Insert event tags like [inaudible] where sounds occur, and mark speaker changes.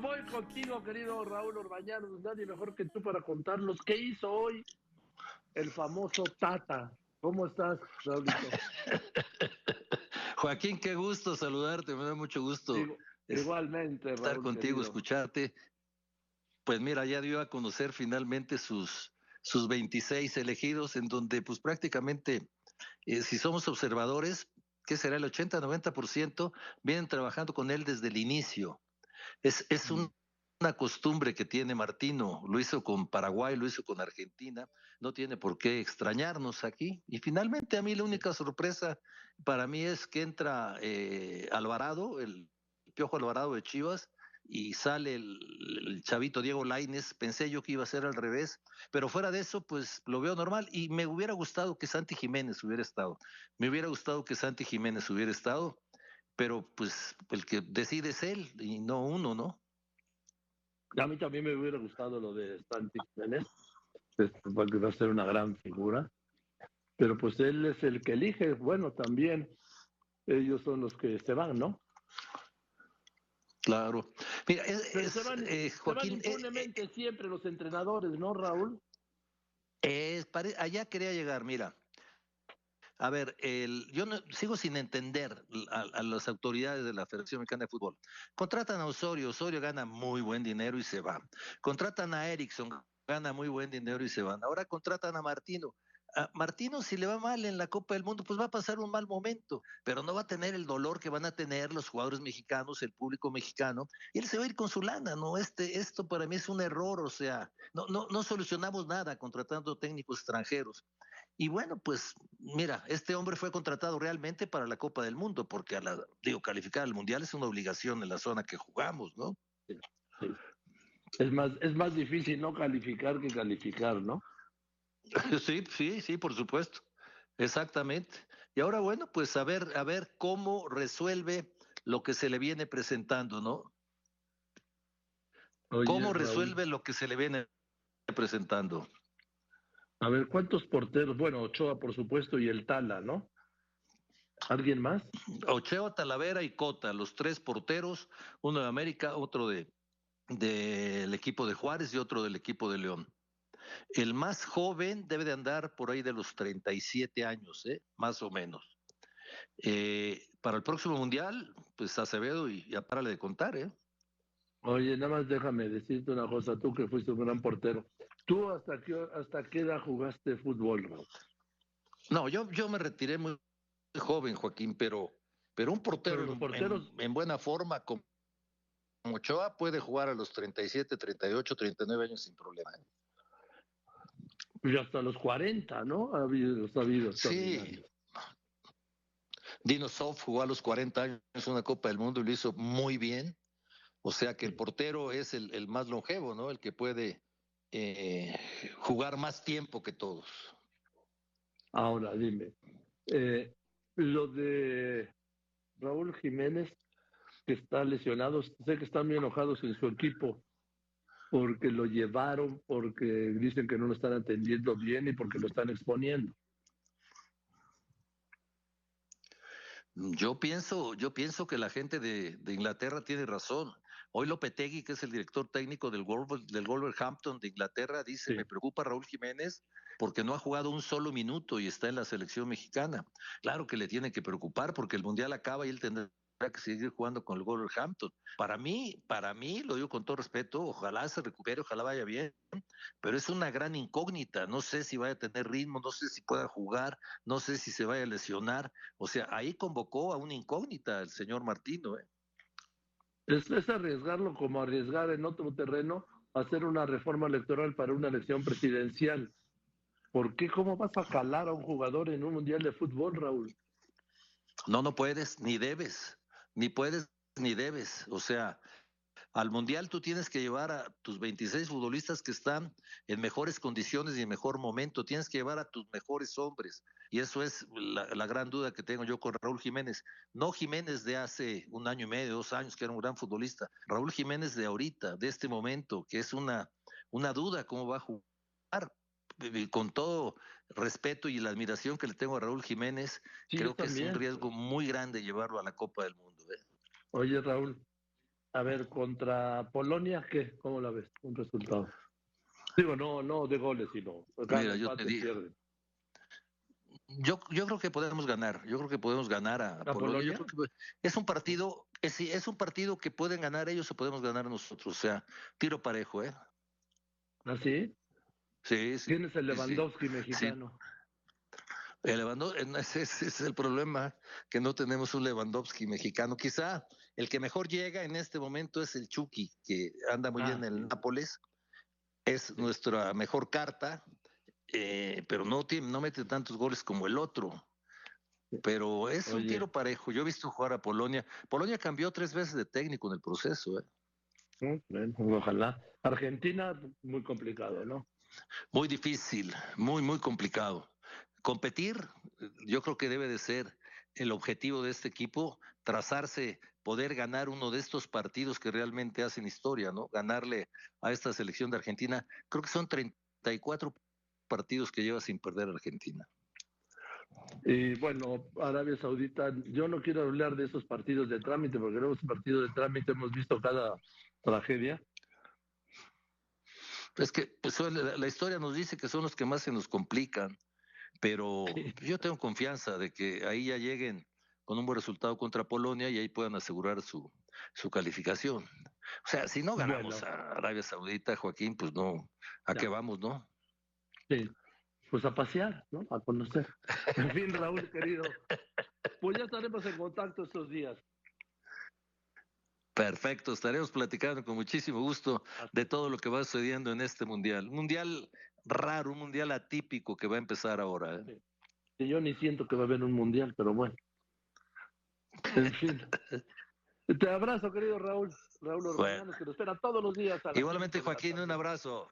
Speaker 1: voy contigo, querido Raúl Orbañanos. Nadie mejor que tú para contarnos qué hizo hoy el famoso Tata. ¿Cómo estás, Raúl? [laughs]
Speaker 2: Joaquín, qué gusto saludarte, me da mucho gusto.
Speaker 1: igualmente,
Speaker 2: Estar contigo, escucharte. Pues mira, ya dio a conocer finalmente sus, sus 26 elegidos, en donde pues prácticamente, eh, si somos observadores, ¿qué será el 80-90%? Vienen trabajando con él desde el inicio. Es, es una costumbre que tiene Martino, lo hizo con Paraguay, lo hizo con Argentina, no tiene por qué extrañarnos aquí. Y finalmente a mí la única sorpresa para mí es que entra eh, Alvarado, el Piojo Alvarado de Chivas, y sale el, chavito Diego Laines, pensé yo que iba a ser al revés, pero fuera de eso, pues lo veo normal. Y me hubiera gustado que Santi Jiménez hubiera estado, me hubiera gustado que Santi Jiménez hubiera estado, pero pues el que decide es él y no uno, ¿no?
Speaker 1: A mí también me hubiera gustado lo de Santi Jiménez, porque va a ser una gran figura, pero pues él es el que elige, bueno, también ellos son los que se van, ¿no?
Speaker 2: Claro. Mira, se
Speaker 1: van, eh, Joaquín, eh, impunemente siempre los entrenadores, ¿no, Raúl?
Speaker 2: allá quería llegar, mira. A ver, el, yo no, sigo sin entender a, las autoridades de la Federación Mexicana de Fútbol. Contratan a Osorio, Osorio gana muy buen dinero y se va. Contratan a Erickson, gana muy buen dinero y se van. Ahora contratan a Martino. Martino, si le va mal en la Copa del Mundo, pues va a pasar un mal momento, pero no va a tener el dolor que van a tener los jugadores mexicanos, el público mexicano, y él se va a ir con su lana, ¿no? Este, esto para mí es un error, o sea, no, no solucionamos nada contratando técnicos extranjeros. Y bueno, pues mira, este hombre fue contratado realmente para la Copa del Mundo, porque a la, digo, calificar al Mundial es una obligación en la zona que jugamos, ¿no?
Speaker 1: Es más, es más difícil no calificar que calificar, ¿no? [laughs]
Speaker 2: Sí, sí, sí, por supuesto. Exactamente. Y ahora, bueno, pues a ver, a ver cómo resuelve lo que se le viene presentando, ¿no? ¿Cómo resuelve lo que se le viene presentando?
Speaker 1: A ver, ¿cuántos porteros? Bueno, Ochoa, por supuesto, y el Tala, ¿no? ¿Alguien más?
Speaker 2: Ochoa, Talavera y Cota, los tres porteros, uno de América, otro de del equipo de Juárez y otro del equipo de León. El más joven debe de andar por ahí de los 37 años, ¿eh? más o menos. Eh, para el próximo mundial, pues Acevedo y ya párale de contar, ¿eh?
Speaker 1: Oye, nada más déjame decirte una cosa, tú que fuiste un gran portero. ¿Tú hasta qué, hasta qué edad jugaste fútbol?
Speaker 2: No, yo, yo me retiré muy joven, Joaquín, pero, pero un portero en, buena forma como Ochoa puede jugar a los 37, 38, 39 años sin problema. ¿eh?
Speaker 1: Y hasta los 40, ¿no? Ha habido, ha habido
Speaker 2: sí. Dino Soft jugó a los 40 años una Copa del Mundo y lo hizo muy bien. O sea que el portero es el, más longevo, ¿no? El que puede eh, jugar más tiempo que todos.
Speaker 1: Ahora, dime, eh, lo de Raúl Jiménez, que está lesionado, sé que están muy enojados en su equipo porque lo llevaron, porque dicen que no lo están atendiendo bien y porque lo están exponiendo.
Speaker 2: Yo pienso, yo pienso que la gente de, Inglaterra tiene razón. Hoy Lopetegui, que es el director técnico del, del Wolverhampton de Inglaterra, dice, me preocupa Raúl Jiménez porque no ha jugado un solo minuto y está en la selección mexicana. Claro que le tiene que preocupar porque el Mundial acaba y él tendrá que seguir jugando con el Wolverhampton. Para mí, para mí, lo digo con todo respeto, ojalá se recupere, ojalá vaya bien, pero es una gran incógnita. No sé si vaya a tener ritmo, no sé si pueda jugar, no sé si se vaya a lesionar. O sea, ahí convocó a una incógnita el señor Martino. ¿eh?
Speaker 1: Es, es arriesgarlo como arriesgar en otro terreno hacer una reforma electoral para una elección presidencial. ¿Por qué? ¿Cómo vas a calar a un jugador en un mundial de fútbol, Raúl?
Speaker 2: No, no puedes, ni debes ni puedes ni debes. O sea, al Mundial tú tienes que llevar a tus 26 futbolistas que están en mejores condiciones y en mejor momento. Tienes que llevar a tus mejores hombres. Y eso es la, gran duda que tengo yo con Raúl Jiménez. No Jiménez de hace un año y medio, dos años, que era un gran futbolista. Raúl Jiménez de ahorita, de este momento, que es una, una duda cómo va a jugar con todo respeto y la admiración que le tengo a Raúl Jiménez, creo que es un riesgo muy grande llevarlo a la Copa del Mundo. ¿eh?
Speaker 1: Oye, Raúl, A ver, contra Polonia, ¿qué? ¿Cómo la ves? Un resultado. Digo, no, no de goles, sino.
Speaker 2: Mira, yo te digo. Yo, yo creo que podemos ganar, yo creo que podemos ganar a, Polonia. es un partido, es, es un partido que pueden ganar ellos o podemos ganar nosotros, o sea, tiro parejo, ¿eh?
Speaker 1: ¿Ah, sí?
Speaker 2: Sí,
Speaker 1: sí. ¿Quién es el Lewandowski mexicano?
Speaker 2: El Lewandowski, [laughs] ese, es el problema, que no tenemos un Lewandowski mexicano. Quizá el que mejor llega en este momento es el Chucky, que anda muy bien ah, en el Nápoles. Es nuestra mejor carta, eh, pero no, tiene, no mete tantos goles como el otro. Pero es un tiro parejo. Yo he visto jugar a Polonia. Polonia cambió tres veces de técnico en el proceso. ¿eh?
Speaker 1: Ojalá. Argentina, muy complicado, ¿no?
Speaker 2: Muy difícil, muy, muy complicado. Competir, yo creo que debe de ser el objetivo de este equipo, trazarse, poder ganar uno de estos partidos que realmente hacen historia, ¿no? Ganarle a esta selección de Argentina. Creo que son 34 partidos que lleva sin perder Argentina.
Speaker 1: Y bueno, Arabia Saudita, yo no quiero hablar de esos partidos de trámite, porque en esos partidos de trámite hemos visto cada tragedia.
Speaker 2: Es que pues, la, historia nos dice que son los que más se nos complican, pero [laughs] yo tengo confianza de que ahí ya lleguen con un buen resultado contra Polonia y ahí puedan asegurar su, su calificación. O sea, si no ganamos a Arabia Saudita, Joaquín, pues no, ¿a qué vamos, no?
Speaker 1: Sí, pues a pasear, ¿no? A conocer. [laughs] En fin, Raúl, querido, pues ya estaremos en contacto estos días.
Speaker 2: Perfecto, estaremos platicando con muchísimo gusto de todo lo que va sucediendo en este mundial. Un mundial raro, un mundial atípico que va a empezar ahora. ¿eh?
Speaker 1: yo ni siento que va a haber un mundial, pero bueno. En fin. Te abrazo, querido Raúl. Raúl Orbañanos, que nos espera todos los días.
Speaker 2: Igualmente, Joaquín, un abrazo.